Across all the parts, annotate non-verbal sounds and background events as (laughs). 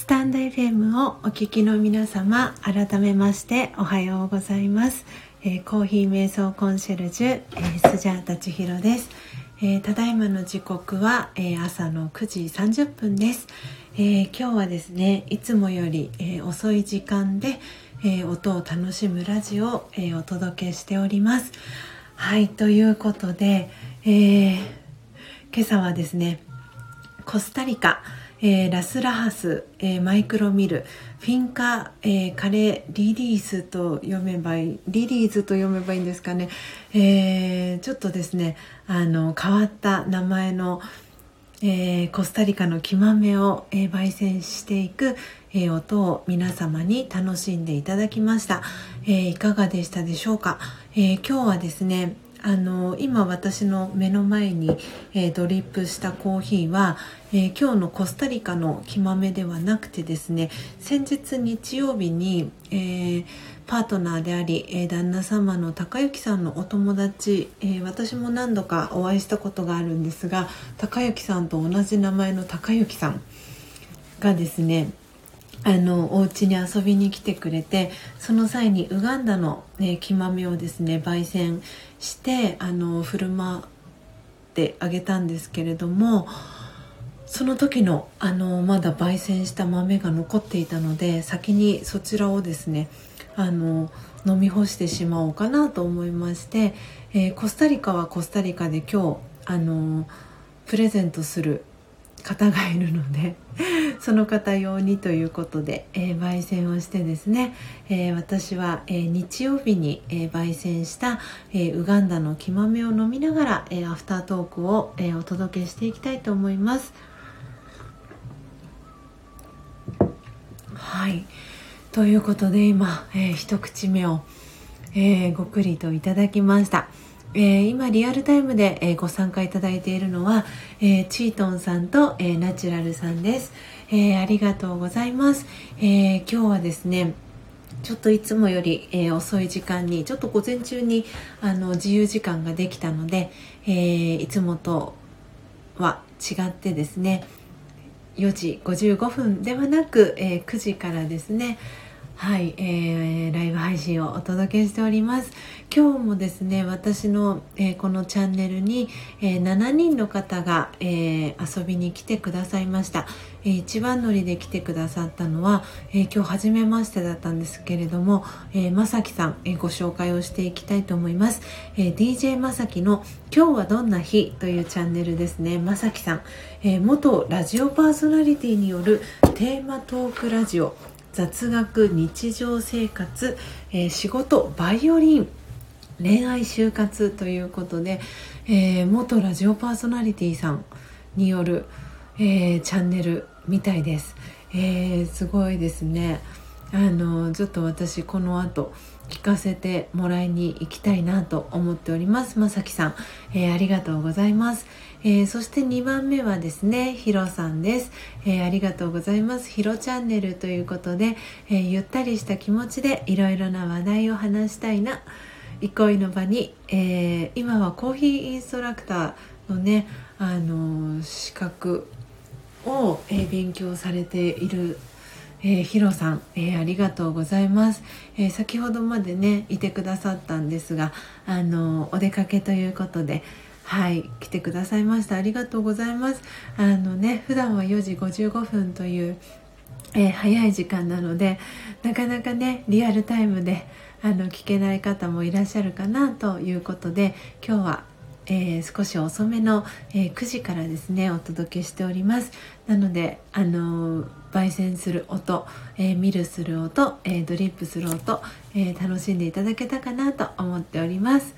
スタンド FM をお聞きの皆様改めましておはようございます、えー、コーヒー瞑想コンシェルジュ、えー、スジャータ千尋です、えー、ただいまの時刻は、え朝の9時30分です、え今日はですねいつもより、え遅い時間で、え音を楽しむラジオを、えお届けしております。はいということで、え今朝はですねコスタリカえー、ラスラハス、えー、マイクロミルフィンカ、えー、カレーリリースと読めばいいリリーズと読めばいいんですかね、えちょっとですねあの変わった名前の、えコスタリカの木豆を、え焙煎していく、え音を皆様に楽しんでいただきました、えいかがでしたでしょうか、え今日はですねあの今私の目の前に、えー、ドリップしたコーヒーは、えー、今日のコスタリカの木豆ではなくてですね先日日曜日に、えー、パートナーであり、え旦那様の高之さんのお友達、え私も何度かお会いしたことがあるんですが高之さんと同じ名前の高之さんがですねあのお家に遊びに来てくれてその際にウガンダの、え、木豆をですね焙煎してあの振る舞ってあげたんですけれどもその時のあのまだ焙煎した豆が残っていたので先にそちらをですねあの飲み干してしまおうかなと思いまして、えー、コスタリカはコスタリカで今日あのプレゼントする方がいるので (laughs) その方用にということで、えー、焙煎をしてですね、えー、私は、えー、日曜日に、え焙煎した、えウガンダの木豆を飲みながら、えアフタートークを、えお届けしていきたいと思います。はいということで今、え一口目を、えごくりといただきました。えー、今リアルタイムで、えー、ご参加いただいているのは、えー、チートンさんと、えナチュラルさんです、えありがとうございます、え今日はですねちょっといつもより、え遅い時間にちょっと午前中にあの自由時間ができたので、えいつもとは違ってですね4時55分ではなく、え9時からですねはい、えー、ライブ配信をお届けしております。今日もですね私の、えー、このチャンネルに、えー、7人の方が、え遊びに来てくださいました、え一番乗りで来てくださったのは、え今日初めましてだったんですけれども、えまさきさん、えご紹介をしていきたいと思います、え DJ まさきの今日はどんな日というチャンネルですね。まさきさん、え元ラジオパーソナリティによるテーマトークラジオ雑学日常生活、え、仕事バイオリン。恋愛就活ということで、えー、元ラジオパーソナリティさんによる、えー、チャンネルみたいです、えー、すごいですね。あのちょっと私この後聞かせてもらいに行きたいなと思っております。まさきさん、えー、ありがとうございます、えー、そして2番目はですねひろさんです、えー、ありがとうございます。ひろチャンネルということで、えゆったりした気持ちでいろいろな話題を話したいな憩いの場に、え今はコーヒーインストラクターのねあの資格を、え勉強されているえー、ヒロさん、えー、ありがとうございます、えー、先ほどまでねいてくださったんですがあのお出かけということではい来てくださいました。ありがとうございます。あのね普段は4時55分という、え早い時間なのでなかなかねリアルタイムであの聞けない方もいらっしゃるかなということで今日はえー、少し遅めの、えー、9時からですねお届けしております。なのであのー、焙煎する音、えミルする音、えドリップする音、え楽しんでいただけたかなと思っております。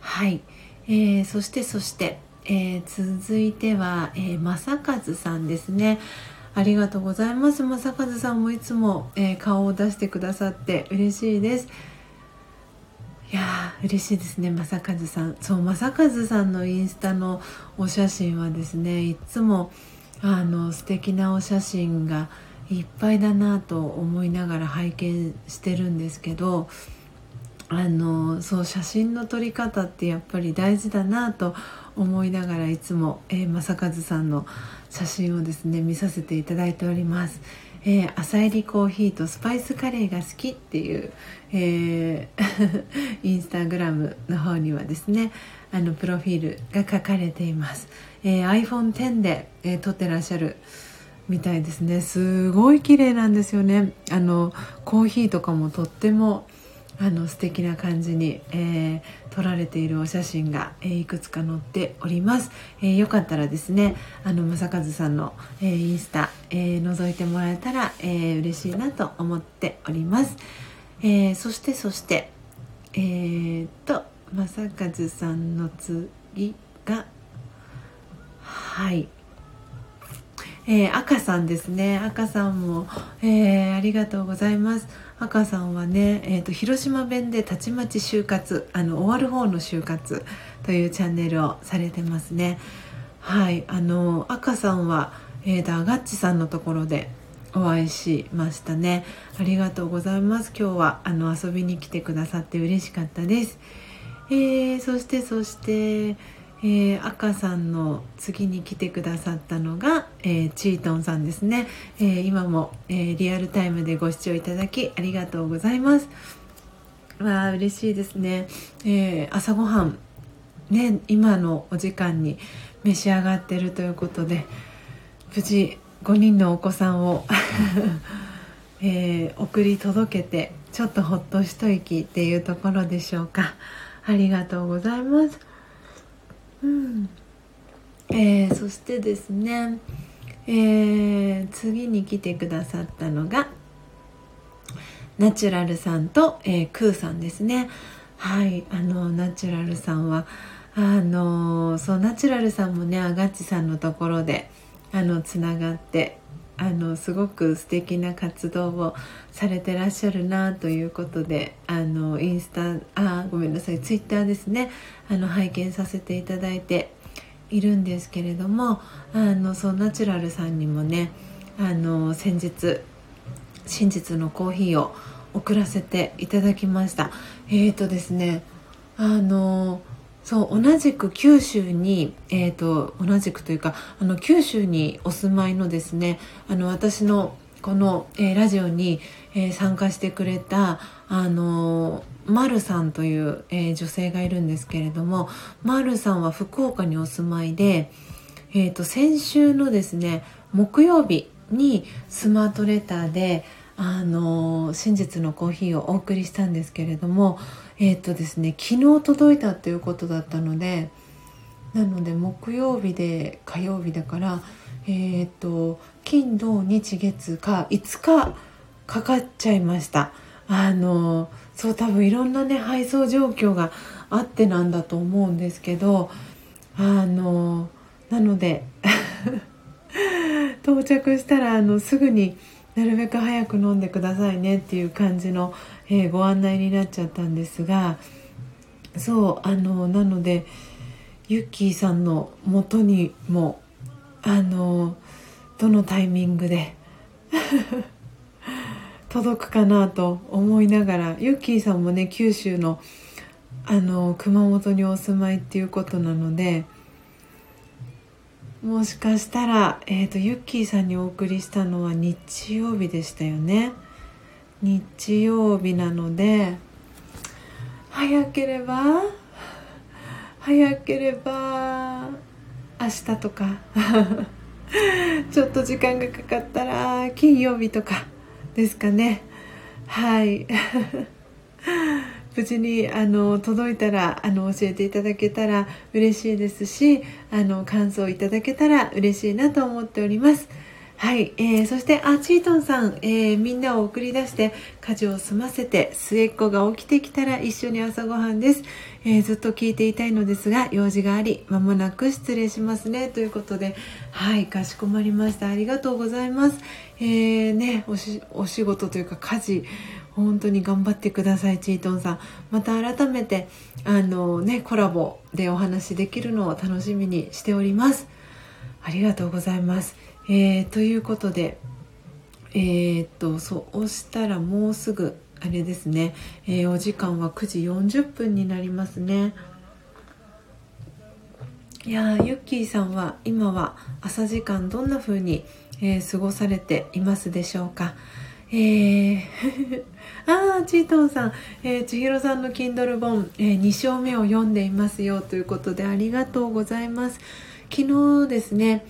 はい、えそしてそして、え続いては、え正和さんですね。ありがとうございます。正和さんもいつも、え顔を出してくださって嬉しいです。いやー嬉しいですね正和さんそう正和さんのインスタのお写真はですねいつもあの素敵なお写真がいっぱいだなと思いながら拝見してるんですけどあのそう写真の撮り方ってやっぱり大事だなと思いながらいつも、えー、正和さんの写真をですね見させていただいております。えー、朝入りコーヒーとスパイスカレーが好きっていう、えー、(laughs) インスタグラムの方にはですねあのプロフィールが書かれています、えー、iPhone10 で、えー、撮ってらっしゃるみたいですね。すごい綺麗なんですよね。あのコーヒーとかもとってもあの素敵な感じに、えー、撮られているお写真が、えー、いくつか載っております、えー、よかったらですねあの正和さんの、え、インスタ、えー、覗いてもらえたら、えー、嬉しいなと思っております、えー、そしてそしてえー、っと正和さんの次がはい。えー、赤さんですね。赤さんも、えー、ありがとうございます。赤さんはね、えーと、広島弁でたちまち就活あの終わる方の就活というチャンネルをされてますね。はい。あの赤さんは、えーと、アガッチさんのところでお会いしましたね。ありがとうございます。今日はあの遊びに来てくださって嬉しかったです、えー、そしてそしてえー、赤さんの次に来てくださったのが、えー、チートンさんですね、えー、今も、えリアルタイムでご視聴いただきありがとうございます。わあ嬉しいですね、え朝ごはんね今のお時間に召し上がってるということで無事5人のお子さんを (laughs) え送り届けてちょっとほっと一息っていうところでしょうか。ありがとうございます。うん。えー、そしてですね、えー、次に来てくださったのがナチュラルさんと、えー、クーさんですね。はいあのナチュラルさんはあのそうナチュラルさんもねアガッチさんのところであのつながってあのすごく素敵な活動をされてらっしゃるなということであのインスタあごめんなさいツイッターですね。あの拝見させていただいているんですけれどもあのそうナチュラルさんにもねあの先日真実のコーヒーを送らせていただきました。えーとですねあのそう同じく九州に、えーと、同じくというかあの九州にお住まいのですねあの私のこの、えー、ラジオに、えー、参加してくれたあのまるさんという、えー、女性がいるんですけれどもまるさんは福岡にお住まいで、えーと先週のですね木曜日にスマートレターであの真実のコーヒーをお送りしたんですけれどもえっ、とですね昨日届いたっていうことだったのでなので木曜日で火曜日だからえっ、と金土日月か5日かかっちゃいました。あのそう多分いろんなね配送状況があってなんだと思うんですけどあのなので (laughs) 到着したらあのすぐになるべく早く飲んでくださいねっていう感じの、えー、ご案内になっちゃったんですがそうあのなのでユッキーさんの元にもあのどのタイミングで (laughs) 届くかなと思いながらユッキーさんもね九州のあの熊本にお住まいっていうことなので。もしかしたら、えーと、ユッキーさんにお送りしたのは日曜日でしたよね日曜日なので早ければ早ければ明日とか (laughs) ちょっと時間がかかったら金曜日とかですかねはい (laughs) 無事にあの届いたらあの教えていただけたら嬉しいですしあの感想いただけたら嬉しいなと思っております。はい、えー、そしてあチートンさん、えー、みんなを送り出して家事を済ませて末っ子が起きてきたら一緒に朝ごはんです、えー、ずっと聞いていたいのですが用事があり間もなく失礼しますね。ということではいかしこまりました。ありがとうございます、えー、ねおしお仕事というか家事本当に頑張ってくださいチートンさん。また改めてあのねコラボでお話できるのを楽しみにしております。ありがとうございます、えー、ということでえー、っとそうしたらもうすぐあれですね、えー、お時間は9時40分になりますねいやユッキーさんは今は朝時間どんな風にえー、過ごされていますでしょうか。えー、(laughs) ああ、チートンさん、えー、千尋さんの Kindle 本、えー、2章目を読んでいますよということでありがとうございます。昨日ですね、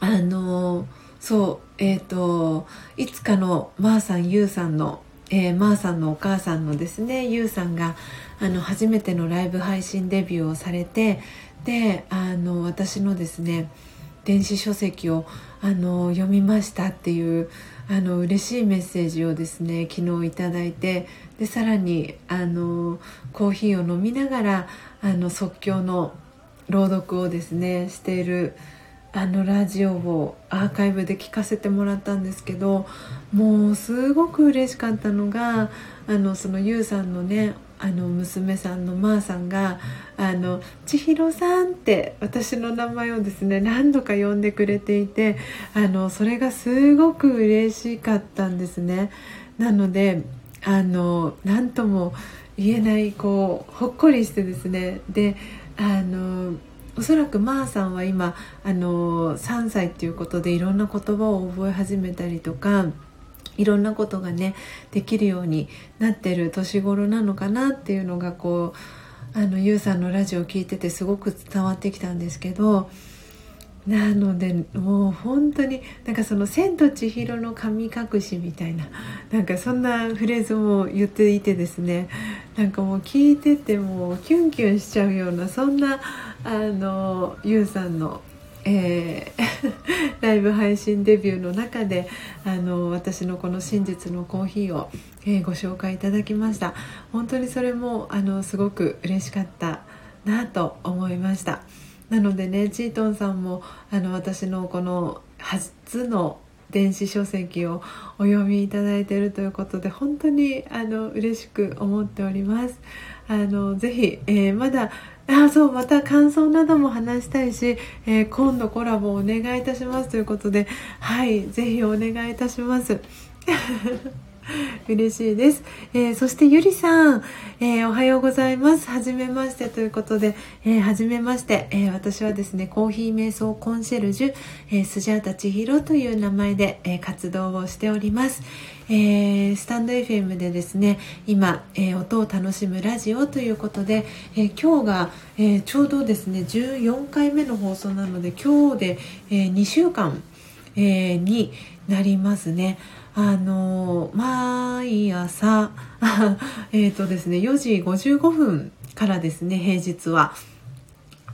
あのそう、えっ、ー、と、いつかのまーさん、ゆうさんの、えー、まーさんのお母さんのですね、ゆうさんが、あの、初めてのライブ配信デビューをされて、で、あの、私のですね、電子書籍をあの読みましたっていうあの嬉しいメッセージをですね昨日いただいてでさらにあのコーヒーを飲みながらあの即興の朗読をですねしているあのラジオをアーカイブで聞かせてもらったんですけどもうすごく嬉しかったのがあのそのゆうさんのねあの娘さんのまーさんが「あの千尋さん」って私の名前をですね何度か呼んでくれていてあのそれがすごく嬉しかったんですね。なのであの何とも言えないこうほっこりしてですねであのおそらくまーさんは今あの3歳っていうことでいろんな言葉を覚え始めたりとかいろんなことがねできるようになってる年頃なのかなっていうのがこうあのゆうさんのラジオを聞いててすごく伝わってきたんですけどなのでもう本当になんかその「千と千尋の神隠し」みたいななんかそんなフレーズも言っていてですねなんかもう聞いててもキュンキュンしちゃうようなそんなあのゆうさんのえー、(laughs) ライブ配信デビューの中であの私のこの真実のコーヒーを、えー、ご紹介いただきました。本当にそれもあのすごく嬉しかったなと思いました。なのでねチートンさんもあの私のこの初の電子書籍をお読みいただいているということで本当にあの嬉しく思っております。あのぜひ、えー、まだあそうまた感想なども話したいし、えー、今度コラボお願いいたしますということではいぜひお願いいたします。(laughs) 嬉しいです、えー、そしてゆりさん、えー、おはようございます。はじめましてということで、えー、はじめまして、え私はですねコーヒー瞑想コンシェルジュ、えスジャータ千尋という名前で、え活動をしております、えスタンド FM でですね今、え音を楽しむラジオということで、え今日が、えちょうどですね14回目の放送なので今日で、え2週間、えになりますね。あの毎朝 (laughs) えっとですね4時55分からですね平日は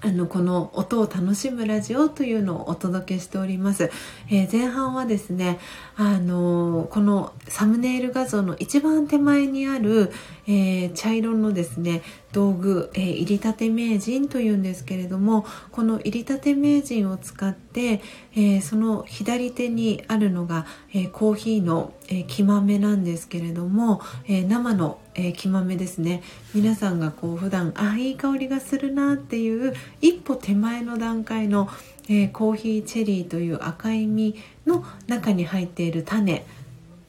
あのこの音を楽しむラジオというのをお届けしております、えー、前半はですねあのこのサムネイル画像の一番手前にある、えー、茶色のですね道具、えー、入りたて名人というんですけれどもこの入りたて名人を使って、えー、その左手にあるのが、えコーヒーの、え木豆なんですけれども、え生の、え木豆ですね。皆さんがこう普段あいい香りがするなっていう一歩手前の段階の、えコーヒーチェリーという赤い実の中に入っている種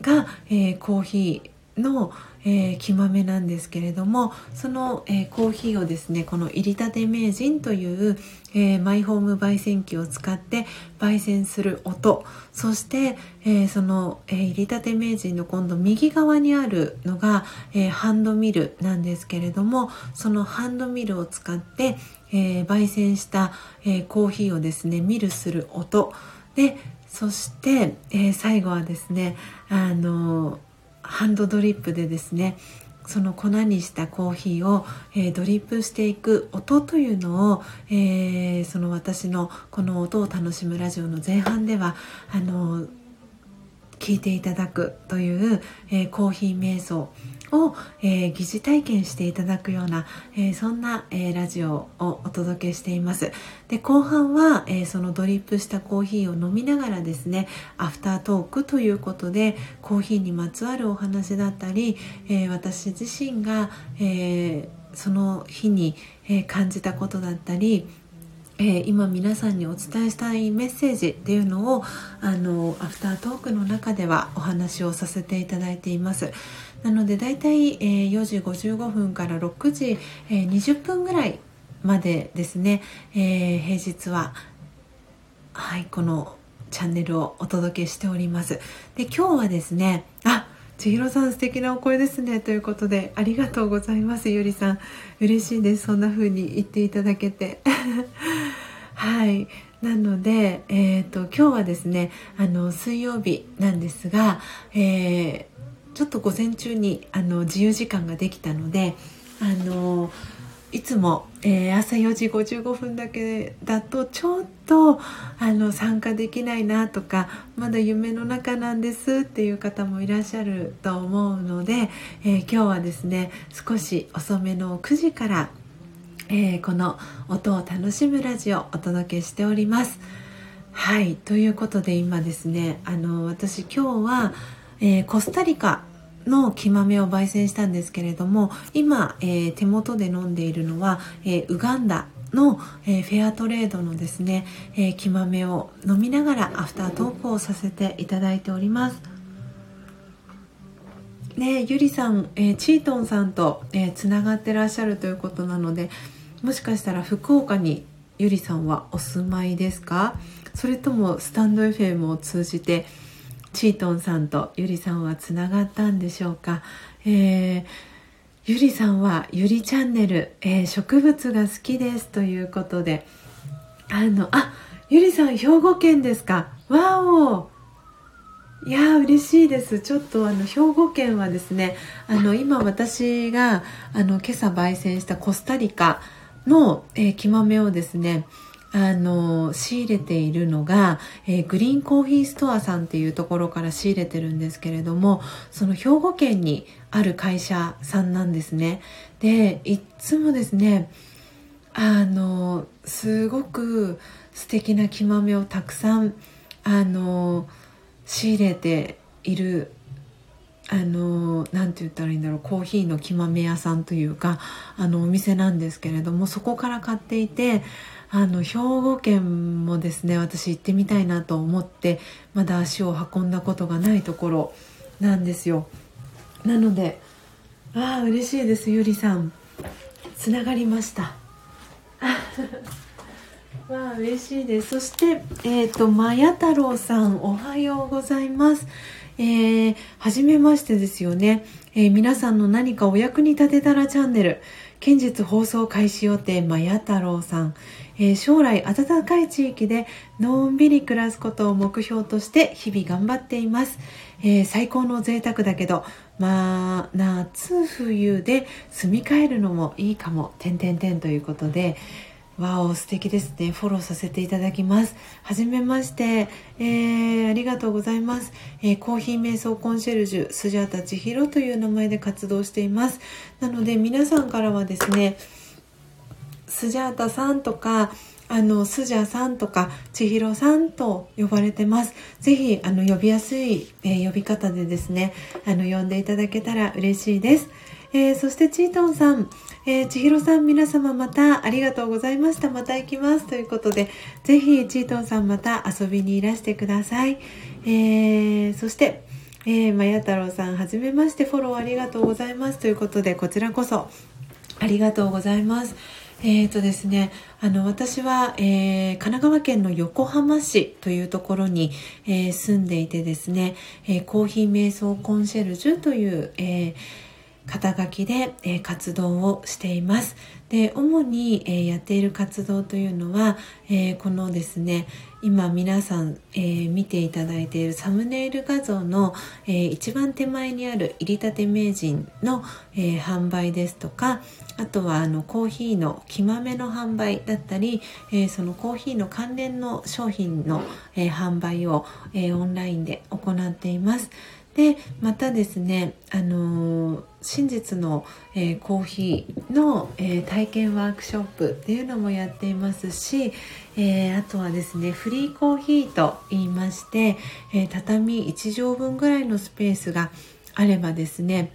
が、えコーヒーの、えー、木豆なんですけれどもその、えー、コーヒーをですねこの入りたて名人という、えー、マイホーム焙煎機を使って焙煎する音そして、えその、え入りたて名人の今度右側にあるのが、えハンドミルなんですけれどもそのハンドミルを使って、え焙煎した、えコーヒーをですねミルする音。でそして、え最後はですねあのハンドドリップでですねその粉にしたコーヒーを、えー、ドリップしていく音というのを、えー、その私のこの音を楽しむラジオの前半ではあの聞いていただくという、えー、コーヒー瞑想を、えー、疑似体験していただくような、えー、そんな、えー、ラジオをお届けしています。で後半は、えそのドリップしたコーヒーを飲みながらですねアフタートークということでコーヒーにまつわるお話だったり、え私自身が、えその日に、え感じたことだったりえー、今皆さんにお伝えしたいメッセージっていうのをあのアフタートークの中ではお話をさせていただいています。なのでだいたい、えー、4時55分から6時、えー、20分ぐらいまでですね、えー、平日ははいこのチャンネルをお届けしております。で今日はですねあ千尋さん素敵なお声ですねということでありがとうございます。ゆりさん嬉しいです。そんな風に言っていただけて。(laughs) はい。なので、えーと、今日はですねあの水曜日なんですが、えー、ちょっと午前中にあの自由時間ができたのであのいつも、えー、朝4時55分だけだとちょっとあの参加できないなとかまだ夢の中なんですっていう方もいらっしゃると思うので、えー、今日はですね少し遅めの9時から、えー、この音を楽しむラジオをお届けしております。はいということで今ですねあの私今日は、えコスタリカの木豆を焙煎したんですけれども今、えー、手元で飲んでいるのは、えー、ウガンダの、え、フェアトレードのですね、え木豆を飲みながらアフタートークをさせていただいております。ねゆりさん、えチートンさんと、つながってらっしゃるということなのでもしかしたら福岡にゆりさんはお住まいですか？それともスタンド FM を通じてチートンさんとゆりさんはつながったんでしょうか、えー、ゆりさんはゆりチャンネル、えー、植物が好きですということで。あのあゆりさん兵庫県ですか。わお。いや嬉しいです。ちょっとあの兵庫県はですねあの今私があの今朝焙煎したコスタリカの、えー、木豆をですねあの仕入れているのが、えー、グリーンコーヒーストアさんっていうところから仕入れてるんですけれどもその兵庫県にある会社さんなんですね。でいつもですねあのすごく素敵な木豆をたくさんあの仕入れているあの何て言ったらいいんだろうコーヒーの木豆屋さんというかあのお店なんですけれどもそこから買っていてあの兵庫県もですね私行ってみたいなと思ってまだ足を運んだことがないところなんですよ。なのでああ嬉しいですゆりさん。つながりました。(laughs) わあ嬉しいです。そしてえっ、ー、とまや太郎さんおはようございます。えー、はめましてですよね、えー、皆さんの何かお役に立てたらチャンネル。近日放送開始予定まや太郎さん、えー、将来暖かい地域でのんびり暮らすことを目標として日々頑張っています、えー、最高の贅沢だけどまあ夏冬で住み替えるのもいいかも。点々点ということでわお素敵ですね。フォローさせていただきます。はじめまして、えー、ありがとうございます、えー、コーヒー瞑想コンシェルジュスジャータ千尋という名前で活動しています。なので皆さんからはですねスジャータさんとかあのスジャさんとか千尋さんと呼ばれてます。ぜひあの呼びやすい、えー、呼び方でですねあの呼んでいただけたら嬉しいです、えー、そしてチートンさん、えー、千尋さん皆様またありがとうございました。また行きます。ということでぜひチートンさんまた遊びにいらしてください、え、そしてえー、まや太郎さんはじめまして。フォローありがとうございます。ということでこちらこそありがとうございます。えーとですね、あの私は、えー、神奈川県の横浜市というところに、えー、住んでいてですね、えー、コーヒー瞑想コンシェルジュという、え肩書きで、え活動をしています。で主に、えやっている活動というのは、えこのですね今皆さん、え、見ていただいているサムネイル画像の、え、一番手前にある入りたて名人の、え、販売ですとかあとはあのコーヒーの木豆の販売だったり、えそのコーヒーの関連の商品の、え販売を、えオンラインで行っています。でまたですね、あのー、真実の、えー、コーヒーの、えー、体験ワークショップっていうのもやっていますし、えあとはですねフリーコーヒーと言いまして、え畳1畳分ぐらいのスペースがあればですね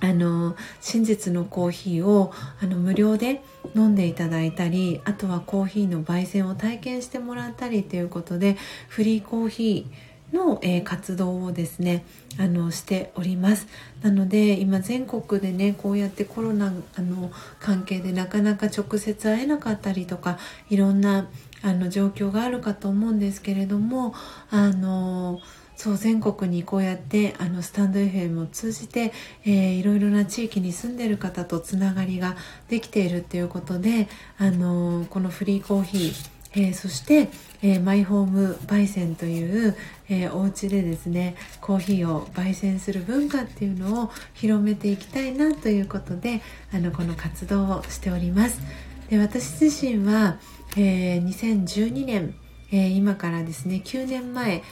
あの真実のコーヒーをあの無料で飲んでいただいたりあとはコーヒーの焙煎を体験してもらったりということでフリーコーヒーの、えー、活動をですねあのしております。なので今全国でねこうやってコロナあの関係でなかなか直接会えなかったりとかいろんなあの状況があるかと思うんですけれどもあのそう全国にこうやってあのスタンド FM を通じて、えー、いろいろな地域に住んでる方とつながりができているっていうことで、あのこのフリーコーヒーえー、そして、えー、マイホーム焙煎という、えー、お家でですねコーヒーを焙煎する文化っていうのを広めていきたいなということであのこの活動をしております。で私自身は、えー、2012年、えー、今からですね9年前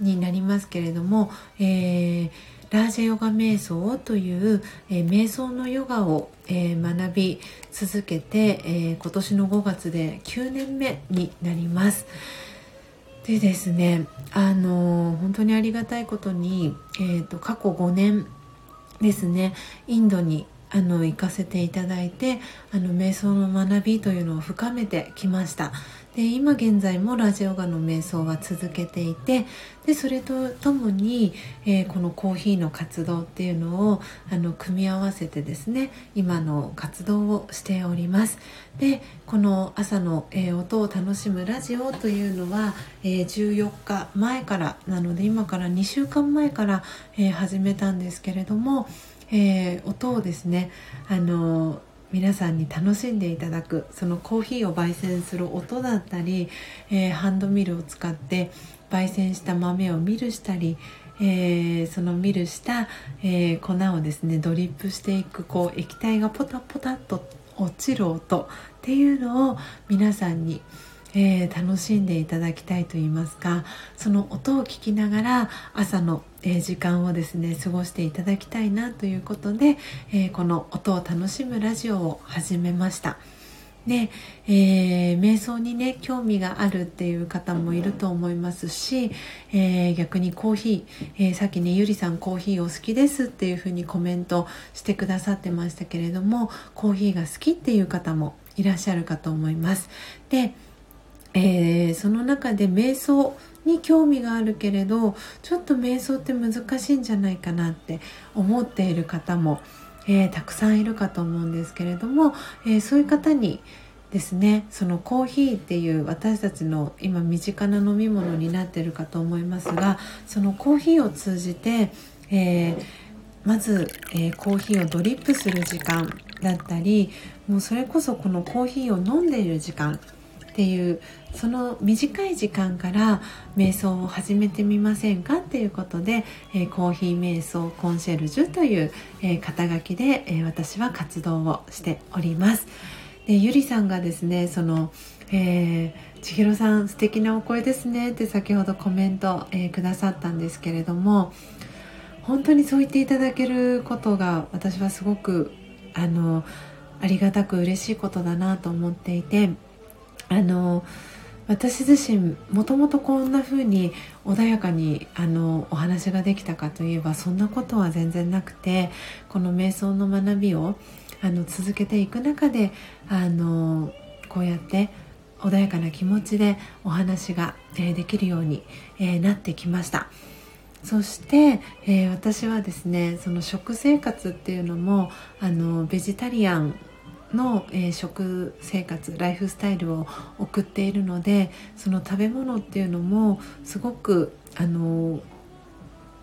になりますけれども、えーラージェヨガ瞑想という、えー、瞑想のヨガを、えー、学び続けて、えー、今年の5月で9年目になります。でですね、あの本当にありがたいことに、えーと、過去5年ですねインドにあの行かせていただいてあの瞑想の学びというのを深めてきましたで今現在もラジオガの瞑想は続けていてでそれとともに、えー、このコーヒーの活動っていうのをあの組み合わせてですね今の活動をしております。でこの朝の、えー、音を楽しむラジオというのは、えー、14日前からなので今から2週間前から、え始めたんですけれどもえ、音をですねあの皆さんに楽しんでいただくそのコーヒーを焙煎する音だったり、えー、ハンドミルを使って焙煎した豆をミルしたり、えー、そのミルした、えー、粉をですねドリップしていくこう液体がポタポタっと落ちる音っていうのを皆さんに、えー、楽しんでいただきたいと言いますかその音を聞きながら朝の、え、時間をですね過ごしていただきたいなということで、えー、この音を楽しむラジオを始めました。で、えー、瞑想にね興味があるっていう方もいると思いますし、えー、逆にコーヒー、えー、さっきねゆりさんコーヒーお好きですっていうふうにコメントしてくださってましたけれどもコーヒーが好きっていう方もいらっしゃるかと思います。でえ、その中で瞑想に興味があるけれどちょっと瞑想って難しいんじゃないかなって思っている方も、えー、たくさんいるかと思うんですけれども、えー、そういう方にですねそのコーヒーっていう私たちの今身近な飲み物になってるかと思いますがそのコーヒーを通じて、えー、まず、えー、コーヒーをドリップする時間だったりもうそれこそこのコーヒーを飲んでいる時間っていうその短い時間から瞑想を始めてみませんかっていうことで、えー、コーヒー瞑想コンシェルジュという、えー、肩書きで、えー、私は活動をしております。でゆりさんがですねその、えー、千尋さん素敵なお声ですねって先ほどコメント、えー、くださったんですけれども本当にそう言っていただけることが私はすごくあのありがたく嬉しいことだなと思っていてあの私自身もともとこんな風に穏やかにあのお話ができたかといえばそんなことは全然なくてこの瞑想の学びをあの続けていく中であのこうやって穏やかな気持ちでお話が、え、できるように、え、なってきました。そして、えー、私はですねその食生活っていうのもあのベジタリアンの、えー、食生活ライフスタイルを送っているのでその食べ物っていうのもすごくあの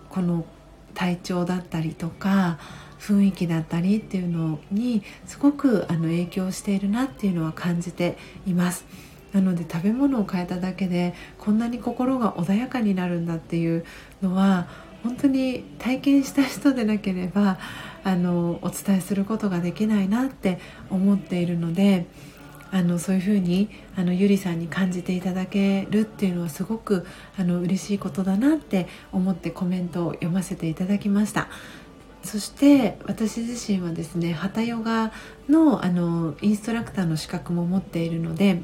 この体調だったりとか雰囲気だったりっていうのにすごくあの影響しているなっていうのは感じています。なので食べ物を変えただけでこんなに心が穏やかになるんだっていうのは本当に体験した人でなければあのお伝えすることができないなって思っているのであのそういうふうにあのゆりさんに感じていただけるっていうのはすごくあの嬉しいことだなって思ってコメントを読ませていただきました。そして私自身はですねハタヨガのあのインストラクターの資格も持っているので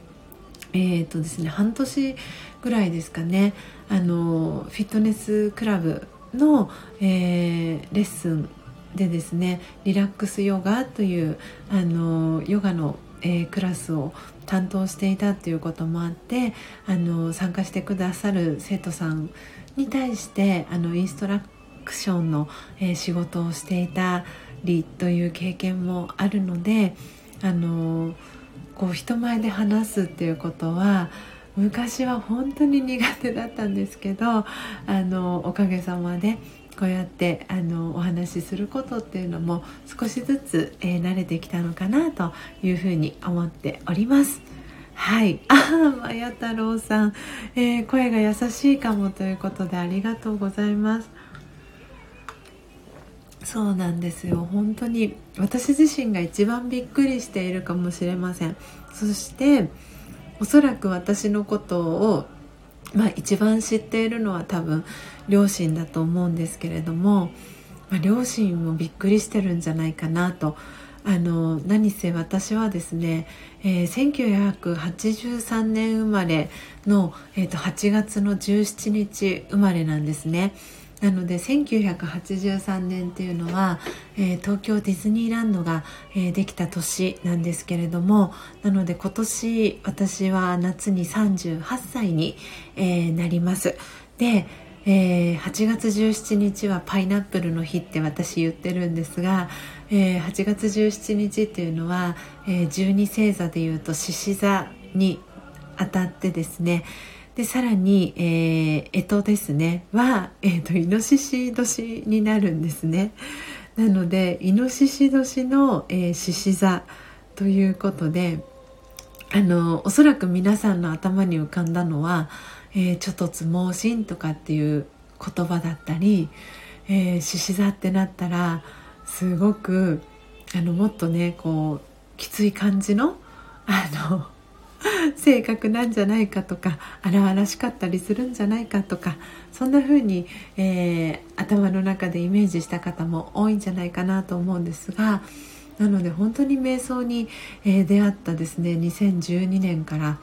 えーとですね、半年ぐらいですかねあのフィットネスクラブの、えー、レッスンでですねリラックスヨガというあのヨガの、えー、クラスを担当していたということもあってあの参加してくださる生徒さんに対してあのインストラクションの、えー、仕事をしていたりという経験もあるのであのこう人前で話すっていうことは昔は本当に苦手だったんですけどあのおかげさまでこうやってあのお話しすることっていうのも少しずつ、えー、慣れてきたのかなというふうに思っております。はい。(laughs) ああ、まや太郎さん、えー、声が優しいかもということでありがとうございます。そうなんですよ。本当に私自身が一番びっくりしているかもしれません。そして、おそらく私のことを、まあ、一番知っているのは多分両親だと思うんですけれども、まあ、両親もびっくりしてるんじゃないかなとあの何せ私はですね、えー、1983年生まれの、えーと、8月の17日生まれなんですね。なので1983年っていうのは、えー、東京ディズニーランドが、えー、できた年なんですけれどもなので今年私は夏に38歳に、えー、なります。で、え8月17日はパイナップルの日って私言ってるんですがえー、8月17日っていうのは、えー、12星座でいうと獅子座にあたってですねでさらに、えー、干支ですね。は、えーと、イノシシ年になるんですね。なのでイノシシ年の獅子、座ということであのおそらく皆さんの頭に浮かんだのは「えー、ちょっとつ盲信」とかっていう言葉だったり獅子、えー、座ってなったら「すごくあのもっとねこうきつい感じのあの (laughs) 性格なんじゃないかとか荒々しかったりするんじゃないかとかそんな風に、えー、頭の中でイメージした方も多いんじゃないかなと思うんですがなので本当に瞑想に、えー、出会ったですね2012年から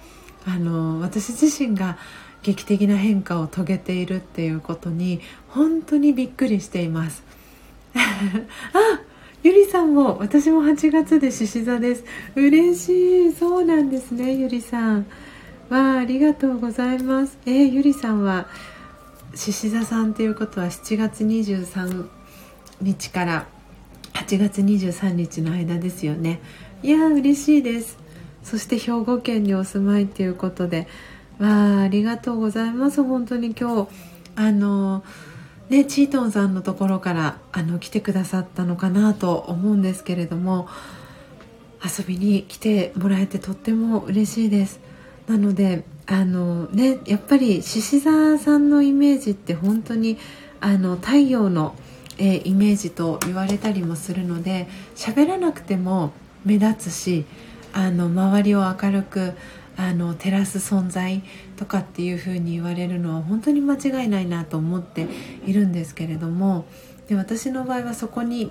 あの私自身が劇的な変化を遂げているっていうことに本当にびっくりしています。(laughs) あゆりさんも私も8月で獅子座です。嬉しい。そうなんですねゆりさん。わあありがとうございます。えー、ゆりさんは獅子座さんということは7月23日から8月23日の間ですよね。いや嬉しいです。そして兵庫県にお住まいということでわあありがとうございます。本当に今日あのーね、チートンさんのところからあの来てくださったのかなと思うんですけれども遊びに来てもらえてとっても嬉しいです。なのであのねやっぱり獅子座さんのイメージって本当にあの太陽の、えー、イメージと言われたりもするので喋らなくても目立つしあの周りを明るくあの照らす存在とかっていう風に言われるのは本当に間違いないなと思っているんですけれどもで私の場合はそこに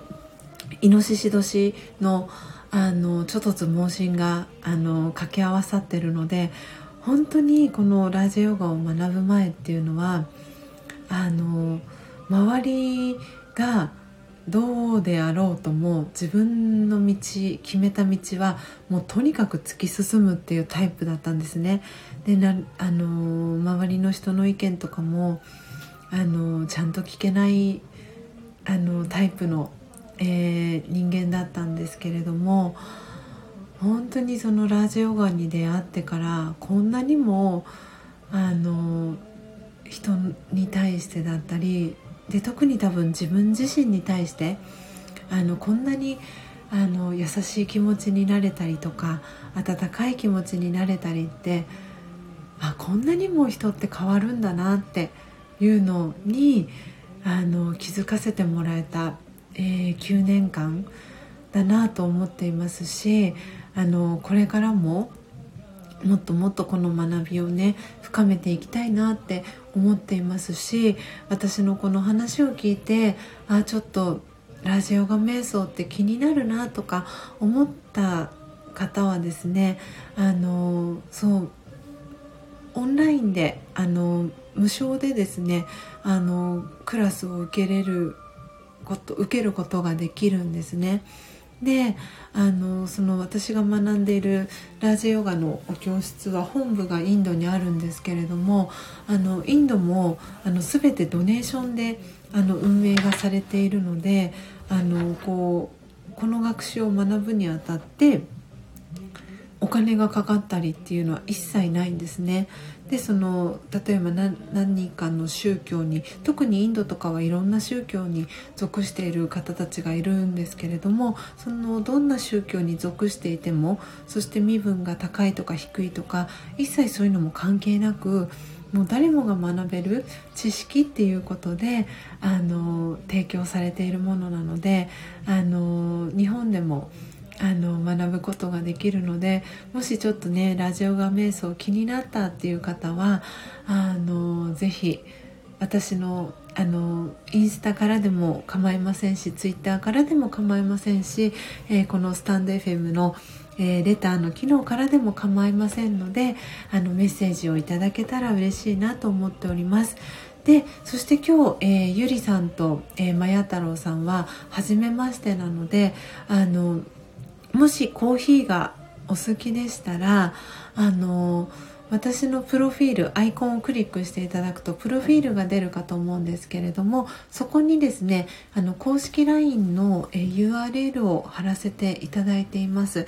イノシシ年のあのちょっとつ盲信があの掛け合わさってるので本当にこのラジオヨガを学ぶ前っていうのはあの周りがどうであろうとも自分の道決めた道はもうとにかく突き進むっていうタイプだったんですね。でなあの周りの人の意見とかもあのちゃんと聞けないあのタイプの、えー、人間だったんですけれども本当にそのラジオガに出会ってからこんなにもあの人に対してだったりで特に多分自分自身に対してあのこんなにあの優しい気持ちになれたりとか温かい気持ちになれたりってあこんなにも人って変わるんだなっていうのにあの気づかせてもらえた、えー、9年間だなと思っていますしあのこれからももっともっとこの学びをね深めていきたいなって思っていますし私のこの話を聞いてあちょっとラジオが瞑想って気になるなとか思った方はですねあのそうオンラインであの無償でですねあのクラスを受けれること受けることができるんですね。であのその私が学んでいるラージヨガの教室は本部がインドにあるんですけれどもあのインドもあの全てドネーションであの運営がされているのであのこうこの学習を学ぶにあたってお金がかかったりっていうのは一切ないんですね。でその例えば何人かの宗教に特にインドとかはいろんな宗教に属している方たちがいるんですけれどもそのどんな宗教に属していてもそして身分が高いとか低いとか一切そういうのも関係なくもう誰もが学べる知識っていうことであの提供されているものなのであの日本でもあの学ぶことができるのでもしちょっとねラジオが瞑想気になったっていう方はあのぜひ私のあのインスタからでも構いませんしツイッターからでも構いませんし、えー、このスタンド FM の、えー、レターの機能からでも構いませんのであのメッセージをいただけたら嬉しいなと思っております。でそして今日、えー、ゆりさんと、えー、まや太郎さんは初めましてなのであのもしコーヒーがお好きでしたらあの私のプロフィールアイコンをクリックしていただくとプロフィールが出るかと思うんですけれどもそこにですねあの公式 LINE の URL を貼らせていただいています。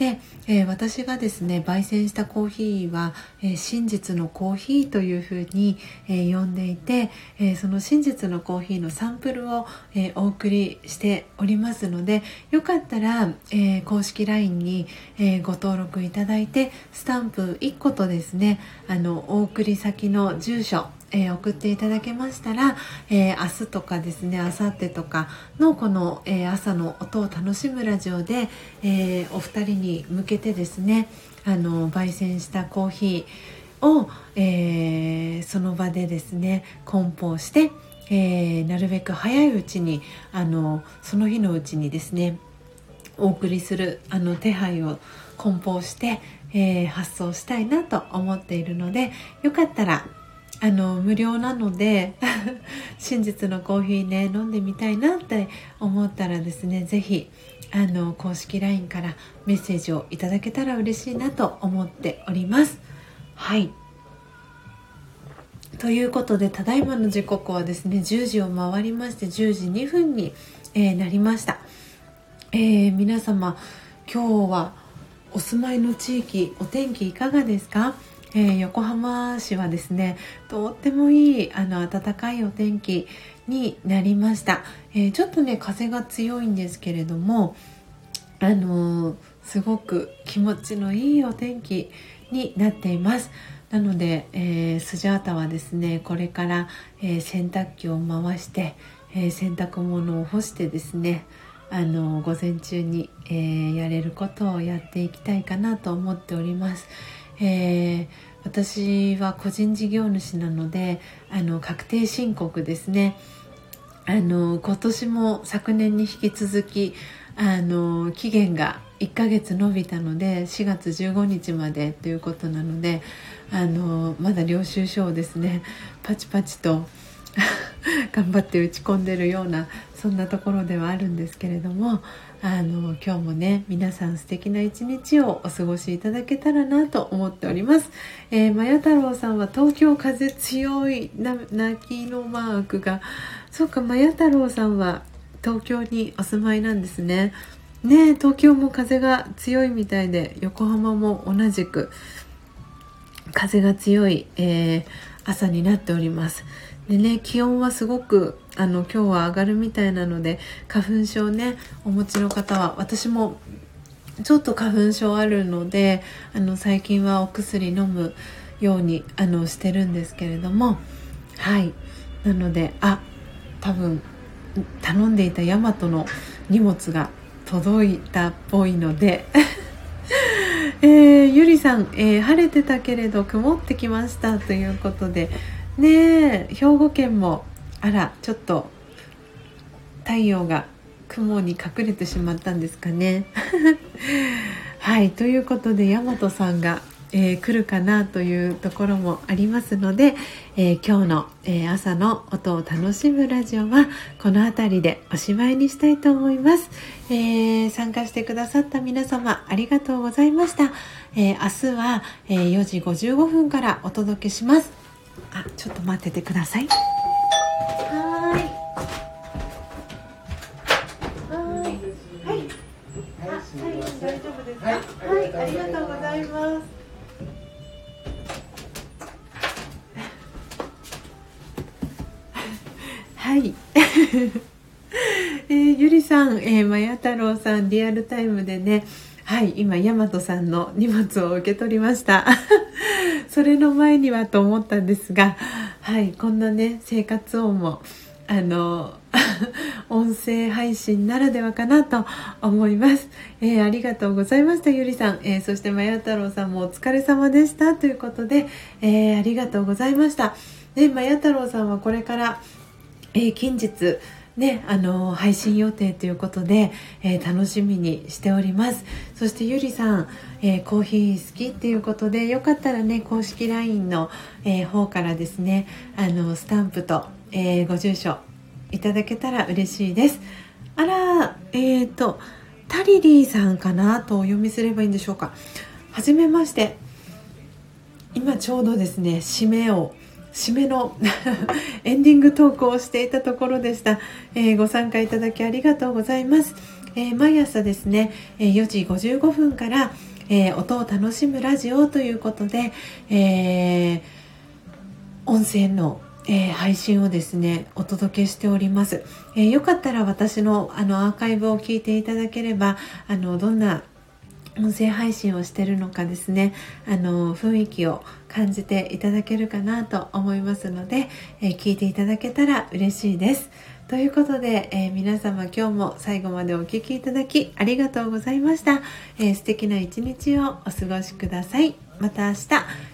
で、えー、私がですね焙煎したコーヒーは、えー、真実のコーヒーというふうに、えー、呼んでいて、えその真実のコーヒーのサンプルを、えお送りしておりますのでよかったら、え公式 LINE に、えご登録いただいてスタンプ1個とですねあのお送り先の住所えー、送っていただけましたら、えー、明日とかですね明後日とかのこの、えー、朝の音を楽しむラジオで、えお二人に向けてですねあの焙煎したコーヒーを、えその場でですね梱包して、えなるべく早いうちにあのその日のうちにですねお送りするあの手配を梱包して、え発送したいなと思っているのでよかったらあの無料なので (laughs) 真実のコーヒーね飲んでみたいなって思ったらですね是非あの公式 LINE からメッセージをいただけたら嬉しいなと思っております。はい。ということでただいまの時刻はですね10時を回りまして10時2分に、えー、なりました、えー、皆様今日はお住まいの地域お天気いかがですか？えー、横浜市はですねとってもいいあの暖かいお天気になりました、えー、ちょっとね風が強いんですけれどもあのー、すごく気持ちのいいお天気になっていますなので、えー、スジャータはですねこれから、え洗濯機を回して、え洗濯物を干してですねあの午前中に、えやれることをやっていきたいかなと思っております。えー、私は個人事業主なのであの確定申告ですね。あの今年も昨年に引き続きあの期限が1ヶ月延びたので4月15日までということなのであのまだ領収書をですねパチパチと (laughs) 頑張って打ち込んでるようなそんなところではあるんですけれどもあの今日もね皆さん素敵な一日をお過ごしいただけたらなと思っております。えー、まや太郎さんは東京風強いな泣きのマークがそうかまや太郎さんは東京にお住まいなんですね。ね東京も風が強いみたいで横浜も同じく風が強い、えー、朝になっております。でね気温はすごくあの今日は上がるみたいなので花粉症ねお持ちの方は私もちょっと花粉症あるのであの最近はお薬飲むようにあのしてるんですけれどもはい。なのであ多分頼んでいたヤマトの荷物が届いたっぽいので (laughs) えー、ゆりさん、えー、晴れてたけれど曇ってきましたということでねえ兵庫県もあらちょっと太陽が雲に隠れてしまったんですかね。(laughs) はいということで大和さんがえー、来るかなというところもありますので、えー、今日の、えー、朝の音を楽しむラジオはこの辺りでおしまいにしたいと思います、え参加してくださった皆様ありがとうございました、え明日は、え4時55分からお届けします。あちょっと待っててください。ありがとうございます。はい。(laughs) えー、ゆりさん、えー、まや太郎さん、リアルタイムでね、はい、今、大和さんの荷物を受け取りました。(laughs) それの前にはと思ったんですが、はい、こんなね、生活音も、あの、(laughs) 音声配信ならではかなと思います。えー、ありがとうございました、ゆりさん。えー、そして、まや太郎さんもお疲れ様でしたということで、えー、ありがとうございました。で、まや太郎さんはこれから、え、近日ね、あの配信予定ということで、えー、楽しみにしておりますそしてゆりさん、えー、コーヒー好きっていうことでよかったらね公式 LINE の、えー、方からですねあのスタンプと、えご住所いただけたら嬉しいです。あらえっ、とタリリーさんかなとお読みすればいいんでしょうか。はじめまして。今ちょうどですね締めを締めの (laughs) エンディングトークをしていたところでした、えー、ご参加いただきありがとうございます、えー、毎朝ですね、え4時55分から、え音を楽しむラジオということで、え音声のえー、配信をですねお届けしております、えー、よかったら私のあのアーカイブを聞いていただければあのどんな音声配信をしてるのかですねあの雰囲気を感じていただけるかなと思いますので、えー、聞いていただけたら嬉しいです。ということで、えー、皆様今日も最後までお聴きいただきありがとうございました、えー、素敵な一日をお過ごしください。また明日、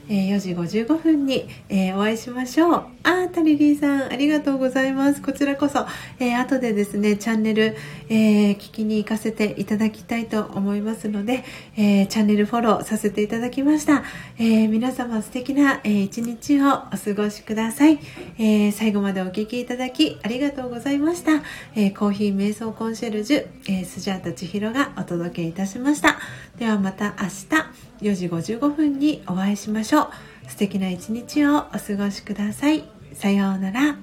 えー、4時55分に、えー、お会いしましょう。あー、タリリーさん、ありがとうございます。こちらこそ、えー、後でですね、チャンネル、え聞きに行かせていただきたいと思いますので、えチャンネルフォローさせていただきました。え皆様素敵な、え一日をお過ごしください、え最後までお聴きいただきありがとうございました。えコーヒー瞑想コンシェルジュ、えスジャータ千尋がお届けいたしました。ではまた明日、4時55分にお会いしましょうょう。素敵な一日をお過ごしください。さようなら。